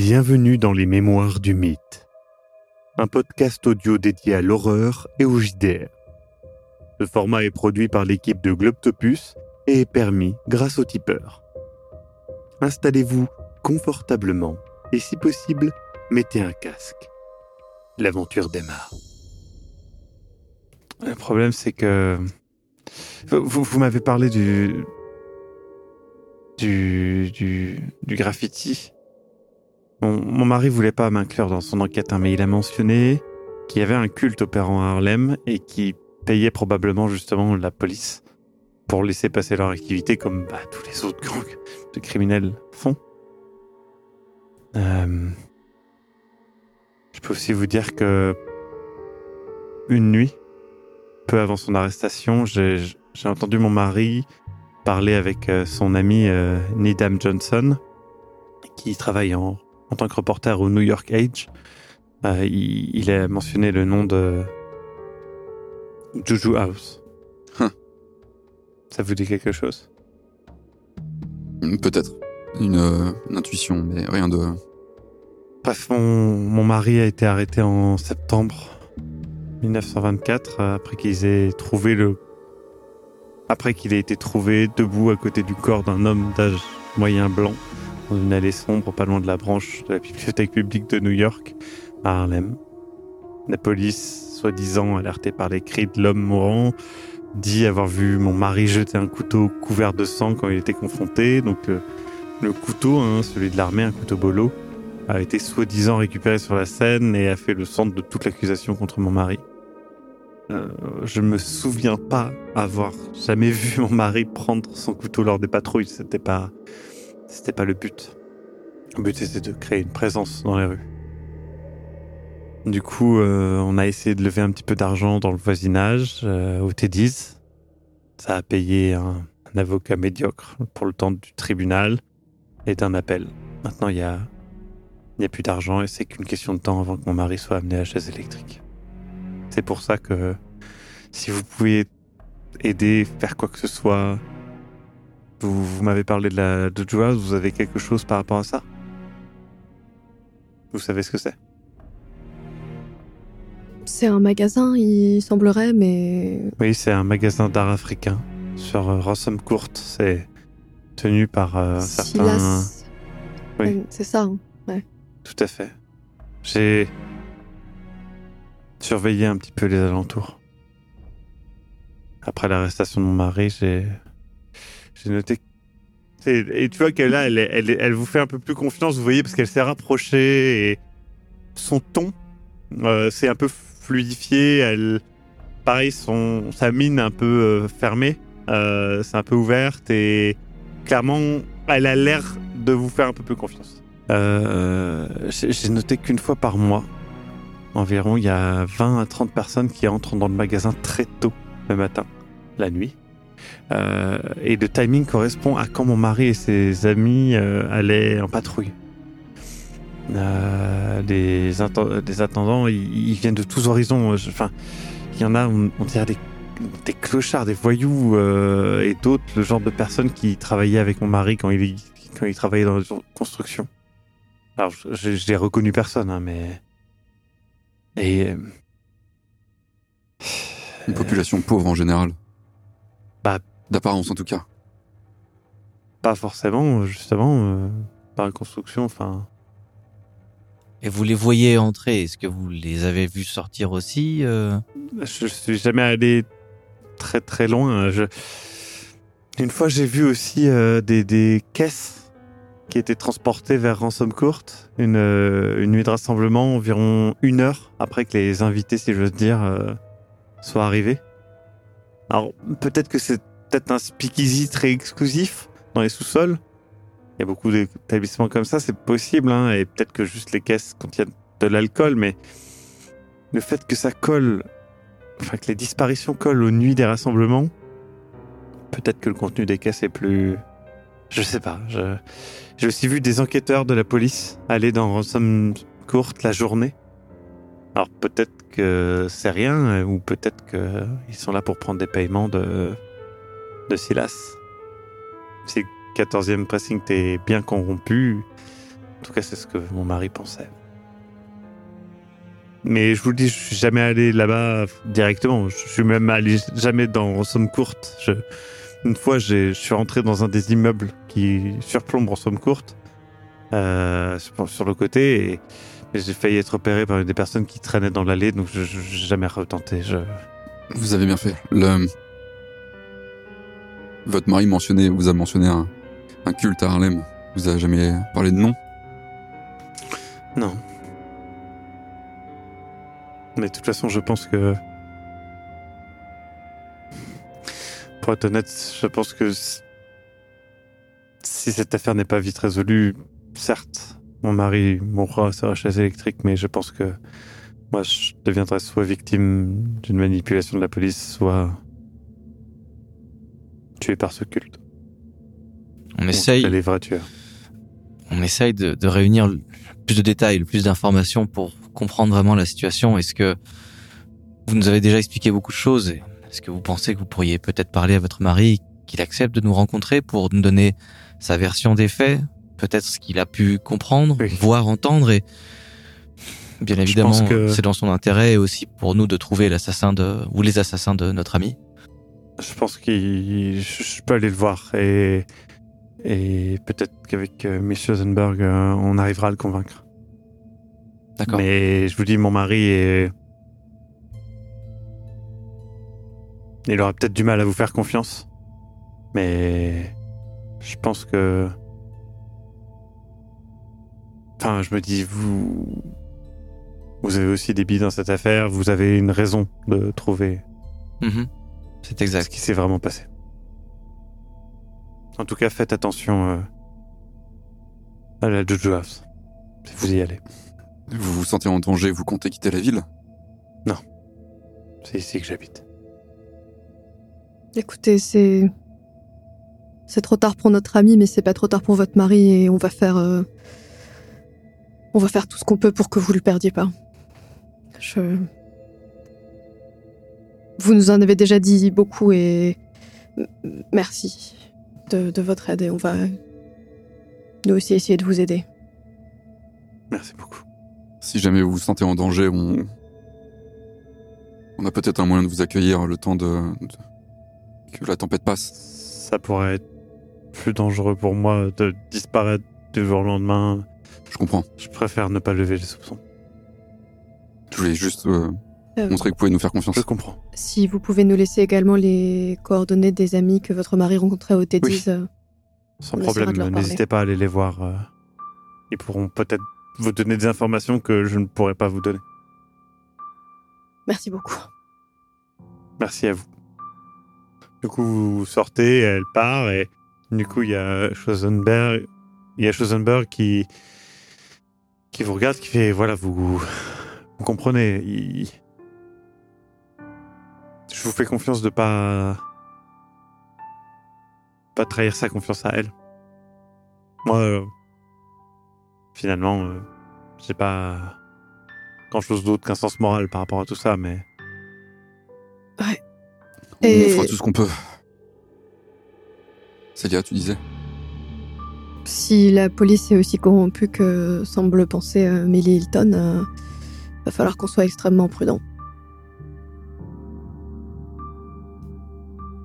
Bienvenue dans les Mémoires du Mythe, un podcast audio dédié à l'horreur et au JDR. Ce format est produit par l'équipe de Globtopus et est permis grâce au tipeur. Installez-vous confortablement et si possible, mettez un casque. L'aventure démarre. Le problème, c'est que vous, vous m'avez parlé du, du, du, du graffiti. Mon, mari voulait pas m'inclure dans son enquête, hein, mais il a mentionné qu'il y avait un culte opérant à Harlem et qui payait probablement justement la police pour laisser passer leur activité comme bah, tous les autres gangs de criminels font. Euh, je peux aussi vous dire que une nuit, peu avant son arrestation, j'ai j'ai entendu mon mari parler avec euh, son ami euh, Needham Johnson, qui travaille en, en tant que reporter au New York Age. Euh, il, il a mentionné le nom de Juju House. Huh. Ça vous dit quelque chose? Peut-être. Une, euh, une intuition, mais rien de. Bref, mon, mon mari a été arrêté en septembre 1924 euh, après qu'ils aient trouvé le après qu'il ait été trouvé debout à côté du corps d'un homme d'âge moyen blanc dans une allée sombre pas loin de la branche de la bibliothèque publique de New York à Harlem. La police, soi-disant alertée par les cris de l'homme mourant, dit avoir vu mon mari jeter un couteau couvert de sang quand il était confronté. Donc euh, le couteau, hein, celui de l'armée, un couteau bolo, a été soi-disant récupéré sur la scène et a fait le centre de toute l'accusation contre mon mari. Euh, je me souviens pas avoir jamais vu mon mari prendre son couteau lors des patrouilles. C'était pas, c'était pas le but. Le but c'était de créer une présence dans les rues. Du coup, euh, on a essayé de lever un petit peu d'argent dans le voisinage, euh, au Teddy's. Ça a payé un, avocat médiocre pour le temps du tribunal et d'un appel. Maintenant, il y a, a plus d'argent et c'est qu'une question de temps avant que mon mari soit amené à la chaise électrique. C'est pour ça que si vous pouvez aider, faire quoi que ce soit, vous, vous m'avez parlé de la de vous avez quelque chose par rapport à ça? Vous savez ce que c'est? C'est un magasin, il semblerait, mais Oui, c'est un magasin d'art africain sur euh, Rossum Court. C'est tenu par euh, certains. Silas. Oui. Ouais, C'est ça. hein. Tout à fait. J'ai surveillé un petit peu les alentours. Après l'arrestation de mon mari, j'ai j'ai noté. Et, tu vois qu'elle là, elle, elle, vous fait un peu plus confiance, vous voyez, parce qu'elle s'est rapprochée et son ton euh, s'est un peu fluidifié. Elle, pareil, son sa mine un peu euh, fermée, euh, c'est un peu ouverte et clairement, elle a l'air de vous faire un peu plus confiance. Euh, j'ai noté qu'une fois par mois, environ, il y a 20 à 30 personnes qui entrent dans le magasin très tôt le matin, la nuit. Euh, et le timing correspond à quand mon mari et ses amis euh, allaient en patrouille. Euh, des, atten- des attendants, ils, viennent de tous horizons. Enfin, il y en a, on, dirait des, clochards, des voyous et d'autres, le genre de personnes qui travaillaient avec mon mari quand il, travaillait dans la construction. Alors, n'ai reconnu personne, hein, mais. Et. Une population pauvre en général. D'apparence en tout cas. pas forcément, justement, euh, par la construction, enfin. Et vous les voyez entrer, est-ce que vous les avez vus sortir aussi euh? Je suis jamais allé très très loin. Je... Une fois, j'ai vu aussi euh, des, des caisses qui étaient transportées vers Ransom Court. Une, euh, une nuit de rassemblement, environ une heure après que les invités, si j'ose dire, euh, soient arrivés. Alors, peut-être que c'est peut-être un speakeasy très exclusif dans les sous-sols. Il y a beaucoup d'établissements comme ça, c'est possible. Hein, et peut-être que juste les caisses contiennent de l'alcool, mais le fait que ça colle enfin que les disparitions collent aux nuits des rassemblements, peut-être que le contenu des caisses est plus. Je sais pas. J'ai aussi vu des enquêteurs de la police aller dans Ransom Court la journée. Alors peut-être que c'est rien, ou peut-être qu'ils sont là pour prendre des paiements de, de Silas. Si le 14e pressing t'es bien corrompu, En tout cas, c'est ce que mon mari pensait. Mais je vous le dis, je suis jamais allé là-bas directement. Je suis même allé jamais dans Courte. Je- une fois, je suis rentré dans un des immeubles qui surplombe Courte, euh, sur, le côté, et, j'ai failli être repéré par une des personnes qui traînaient dans l'allée, donc je n'ai jamais retenté. Vous avez bien fait. Le... Votre mari mentionnait, vous a mentionné un, culte à Harlem. Vous avez jamais parlé de nom? Non. Mais de toute façon, je pense que. Pour être honnête, je pense que si si cette affaire n'est pas vite résolue, certes, mon mari mourra sur la chaise électrique, mais je pense que moi, je deviendrai soit victime d'une manipulation de la police, soit tué par ce culte. On essaye, les vrais tueurs. on essaye de, de réunir le plus de détails, le plus d'informations pour comprendre vraiment la situation. Est-ce que vous nous avez déjà expliqué beaucoup de choses? Est-ce que vous pensez que vous pourriez peut-être parler à votre mari, qu'il accepte de nous rencontrer pour nous donner sa version des faits, peut-être ce qu'il a pu comprendre, Oui. voir, entendre et bien évidemment, que- c'est dans son intérêt et aussi pour nous de trouver l'assassin de ou les assassins de notre ami. Je pense qu'il, je peux aller le voir et et peut-être qu'avec euh, Miss Rosenberg, euh, on arrivera à le convaincre. D'accord. Mais je vous dis, mon mari est, il aura peut-être du mal à vous faire confiance, mais je pense que, enfin, je me dis, vous, vous avez aussi des billes dans cette affaire, vous avez une raison de trouver Mhm. C'est ce exact. qui s'est vraiment passé. En tout cas, faites attention euh, à la Jojo House. Si vous y allez. Vous vous sentez en danger, vous comptez quitter la ville? C'est ici que j'habite. Écoutez, c'est. C'est trop tard pour notre ami, mais c'est pas trop tard pour votre mari et on va faire. euh, On va faire tout ce qu'on peut pour que vous le perdiez pas. Je. Vous nous en avez déjà dit beaucoup et. Merci de, de votre aide et on va. Nous aussi essayer de vous aider. Merci beaucoup. Si jamais vous vous sentez en danger, on... On a peut-être un moyen de vous accueillir le temps de... de- que la tempête passe. Ça pourrait être plus dangereux pour moi de disparaître du jour au lendemain. Je comprends. Je préfère ne pas lever les soupçons. Je voulais juste Euh, montrer que vous pouvez nous faire confiance. Je comprends. Si vous pouvez nous laisser également les coordonnées des amis que votre mari rencontrait au T10. Oui. euh, Sans problème. N'hésitez pas à aller les voir. euh, Ils pourront peut-être vous donner des informations que je ne pourrais pas vous donner. Merci beaucoup. Merci à vous. Du coup, vous sortez, elle part, et du coup, il y a Schosenberg, il y a Schosenberg qui, qui vous regarde, qui fait, voilà, vous, vous comprenez, il- je vous fais confiance de pas, pas trahir sa confiance à elle. Moi, euh, finalement, euh, j'ai pas grand chose d'autre qu'un sens moral par rapport à tout ça, mais Et- On fera tout ce qu'on peut. Célia, tu disais? Si la police est aussi corrompue que semble penser euh, Millie Hilton, euh, va falloir qu'on soit extrêmement prudent.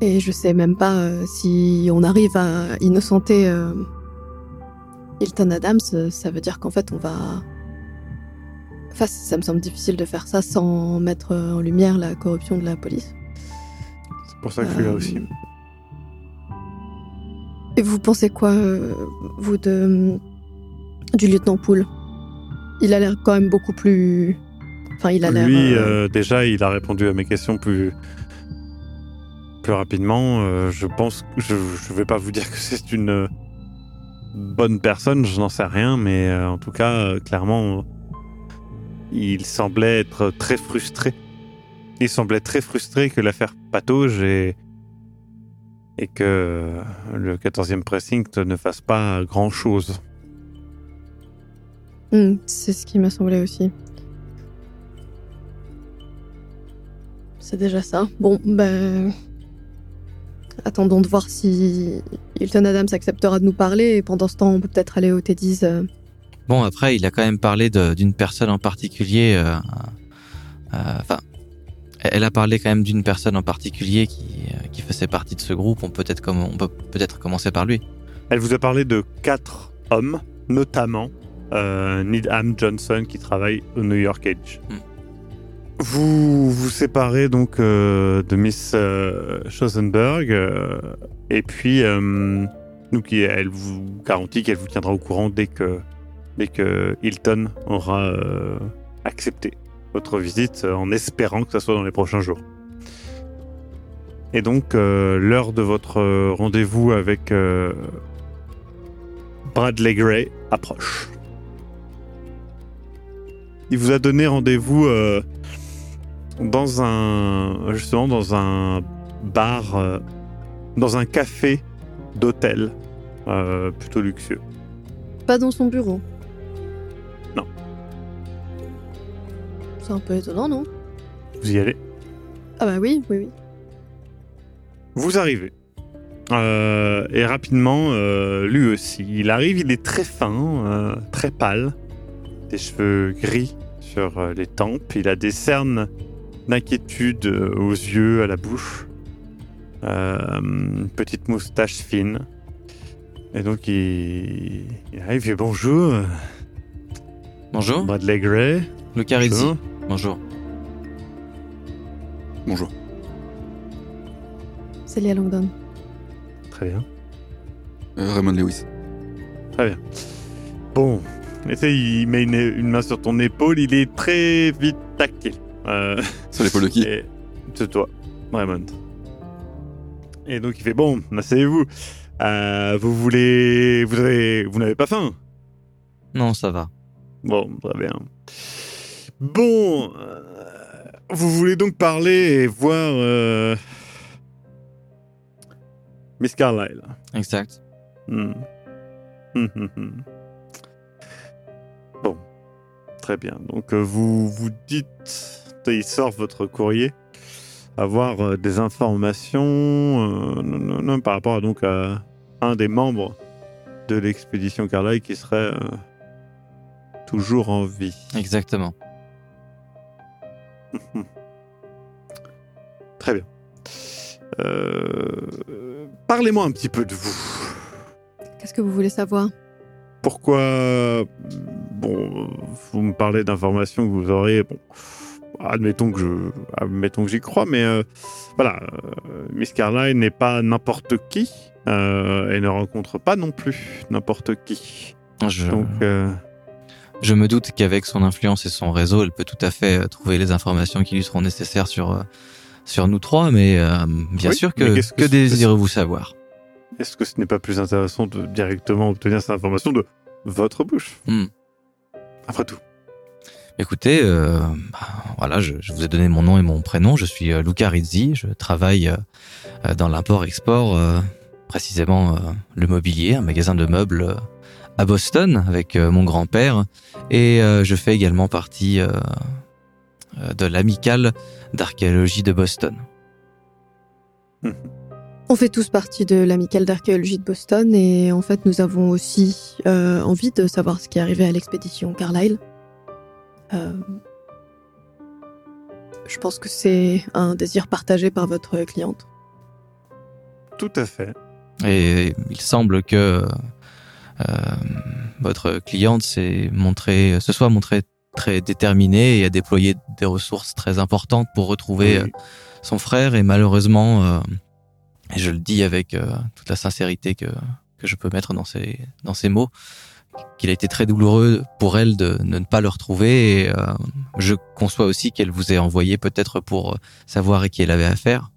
Et je sais même pas euh, si on arrive à innocenter euh, Hilton Adams, euh, ça veut dire qu'en fait on va. Enfin, ça me semble difficile de faire ça sans mettre en lumière la corruption de la police. c'est pour ça que je suis là aussi. Et vous pensez quoi, vous, de, du lieutenant Poole Il a l'air quand même beaucoup plus. Enfin, il a l'air. Lui, euh, déjà, il a répondu à mes questions plus, rapidement. Euh, je pense je vais pas vous dire que c'est une euh, bonne personne, je n'en sais rien, mais euh, en tout cas, clairement, il semblait être très frustré. Il semblait très frustré que l'affaire patauge et, que le 14e precinct ne fasse pas grand-chose. hmm, c'est ce qui m'a semblé aussi. C'est déjà ça. Bon, ben. Attendons de voir si Hilton Adams acceptera de nous parler et pendant ce temps, on peut peut-être aller au T10 euh, Bon, après, il a quand même parlé d'une personne en particulier. euh, euh, Enfin, elle a parlé quand même d'une personne en particulier qui, euh, qui faisait partie de ce groupe. On peut peut-être comme on peut peut-être commencer par lui. Elle vous a parlé de quatre hommes, notamment euh, Needham Johnson qui travaille au New York Edge. Hmm. Vous vous séparez donc euh, de Miss euh, Schosenberg euh, et puis euh, elle vous garantit qu'elle vous tiendra au courant dès que dès que Hilton aura accepté votre visite en espérant que ça soit dans les prochains jours. Et donc l'heure de votre rendez-vous avec Bradley Gray approche. Il vous a donné rendez-vous dans un justement dans un bar, euh, dans un café d'hôtel euh, plutôt luxueux. Pas dans son bureau. Non. C'est un peu étonnant, non? Vous y allez? Ah bah oui, oui, oui. Vous arrivez. Euh, et rapidement, lui aussi. Il arrive, il est très fin, très pâle. Des cheveux gris sur les tempes. Il a des cernes d'inquiétude euh, aux yeux, à la bouche. Euh, une petite moustache fine. Et donc, il, il arrive, il dit bonjour, Bonjour, Bradley Gray. le Carizzi. Bonjour. Bonjour. Bonjour. Célia Langdon. Très bien. Euh, Raymond Lewis. Bon, et tu sais, il met une, une main sur ton épaule, il est très vite tactile. Euh, Sur l'épaule de qui Et c'est toi, Raymond. Et donc il fait bon, asseyez-vous. Euh, vous voulez, vous avez, vous n'avez pas faim? Non, ça va. Bon, très bien. Bon, euh, vous voulez donc parler et voir euh, Miss Carlyle. Exact. Hmm. Hum, hum. Bon, très bien. Donc euh, vous vous dites, il sort votre courrier, avoir euh, des informations euh, non, non, non, par rapport à, donc à un des membres de l'expédition Carlyle qui serait euh, toujours en vie. Exactement. Très bien. Euh, Parlez-moi un petit peu de vous. Qu'est-ce que vous voulez savoir? Pourquoi bon vous me parlez d'informations que vous aurez bon admettons que je admettons que j'y crois mais euh, voilà euh, Miss Carlyle n'est pas n'importe qui euh, et ne rencontre pas non plus n'importe qui. Je, donc euh, je me doute qu'avec son influence et son réseau, elle peut tout à fait trouver les informations qui lui seront nécessaires sur, sur nous trois, mais bien Oui, sûr que, que désirez-vous savoir? Est-ce que ce n'est pas plus intéressant de directement obtenir cette information de votre bouche? Hmm. après tout Écoutez, euh, bah, voilà, je, vous ai donné mon nom et mon prénom. Je suis euh, Luca Rizzi. Je travaille euh, dans l'import-export, précisément le mobilier, un magasin de meubles à Boston avec mon grand-père. Et je fais également partie de l'amicale d'archéologie de Boston. On fait tous partie de l'amicale d'archéologie de Boston et en fait nous avons aussi envie de savoir ce qui est arrivé à l'expédition Carlyle. Euh, je pense que c'est un désir partagé par votre cliente. tout à fait Et il semble que euh, votre cliente s'est montrée, se soit montrée très déterminée et a déployé des ressources très importantes pour retrouver Oui. euh, son frère. Et malheureusement, euh, et je le dis avec euh, toute la sincérité que, que je peux mettre dans ces, dans ces mots, qu'il a été très douloureux pour elle de, de ne pas le retrouver. Et euh, je conçois aussi qu'elle vous ait envoyé peut-être pour savoir à qui elle avait affaire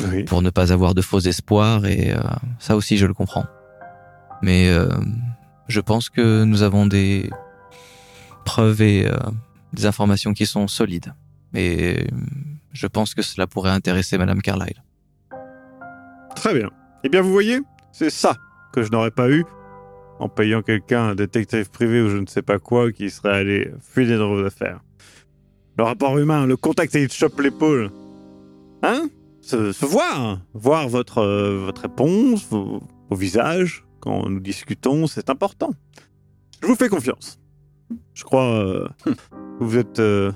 oui pour ne pas avoir de faux espoirs et euh, ça aussi je le comprends. Mais euh, je pense que nous avons des preuves et euh, des informations qui sont solides. Et euh, je pense que cela pourrait intéresser Madame Carlyle. Très bien. Eh bien, vous voyez, c'est ça que je n'aurais pas eu en payant quelqu'un, un détective privé ou je ne sais pas quoi, qui serait allé fouiller dans vos affaires. Le rapport humain, le contact et il te chope l'épaule. Hein? Se, voir, voir votre, euh, votre réponse, vos, visages, quand nous discutons, c'est important. Je vous fais confiance. Je crois euh, que vous êtes euh,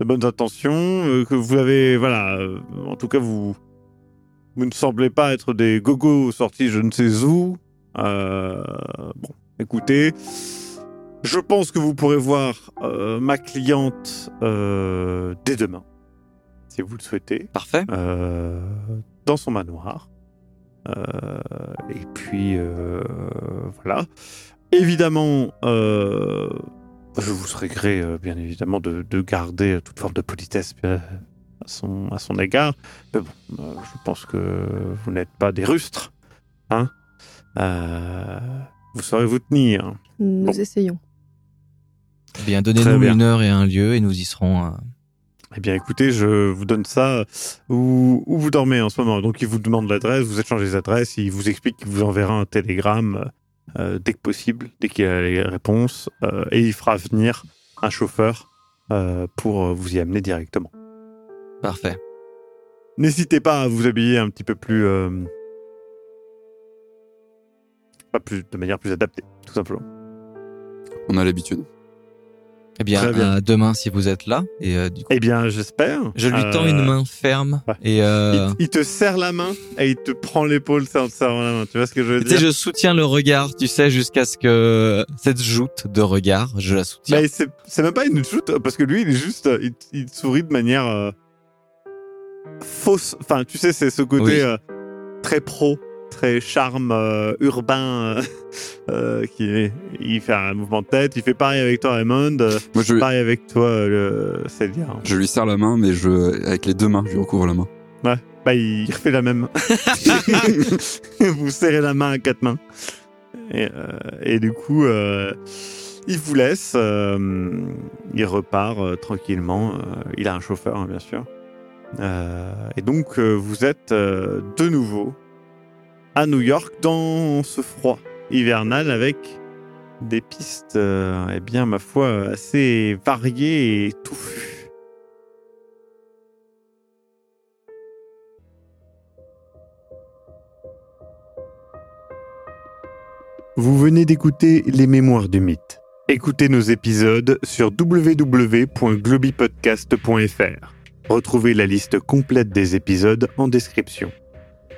de bonnes intentions, que vous avez, voilà, en tout cas, vous, vous ne semblez pas être des gogos sortis je ne sais où. Euh, bon, écoutez, je pense que vous pourrez voir euh, ma cliente euh, dès demain, si vous le souhaitez Parfait. dans son manoir. Et puis voilà. Évidemment, je vous serai gré, euh, bien évidemment, de, de garder toute forme de politesse euh, à son, à son égard. Mais bon, euh, je pense que vous n'êtes pas des rustres. Hein Euh, vous saurez vous tenir. Nous Bon. essayons. Eh bien, donnez-nous une heure et un lieu et nous y serons. euh, Eh bien, écoutez, je vous donne ça où, où vous dormez en ce moment. Donc, il vous demande l'adresse, vous échangez les adresses, il vous explique qu'il vous enverra un télégramme euh, dès que possible, dès qu'il a les réponses, euh, et il fera venir un chauffeur euh, pour vous y amener directement. Parfait. N'hésitez pas à vous habiller un petit peu plus, euh, pas plus, de manière plus adaptée, tout simplement. On a l'habitude. Eh bien, demain si vous êtes là. Et euh, du coup, Eh bien, j'espère. je lui tends Euh, une main ferme ouais. et euh, Il, il te serre la main et il te prend l'épaule en te serrant la main. Tu vois ce que je veux tu sais, dire? je soutiens le regard, tu sais, jusqu'à ce que cette joute de regard, je la soutiens. Mais c'est c'est même pas une shoot parce que lui il est juste il, sourit de manière euh, fausse enfin tu sais c'est ce côté Oui. euh, très pro très charme euh, urbain euh, euh, qui est- il fait un mouvement de tête il fait pareil avec toi Raymond. Moi, je, pareil avec toi le Célia. Je lui serre la main, mais je, avec les deux mains, je lui recouvre la main. bah il refait la même. Vous serrez la main à quatre mains. Et, et du coup il vous laisse il repart tranquillement. Il a un chauffeur hein, bien sûr. Euh, et donc euh, vous êtes euh, de nouveau à New York dans ce froid hivernal avec des pistes euh, eh bien ma foi assez variées et touffues Vous venez d'écouter Les Mémoires du Mythe. Écoutez nos épisodes sur www.globipodcast.fr. Retrouvez la liste complète des épisodes en description.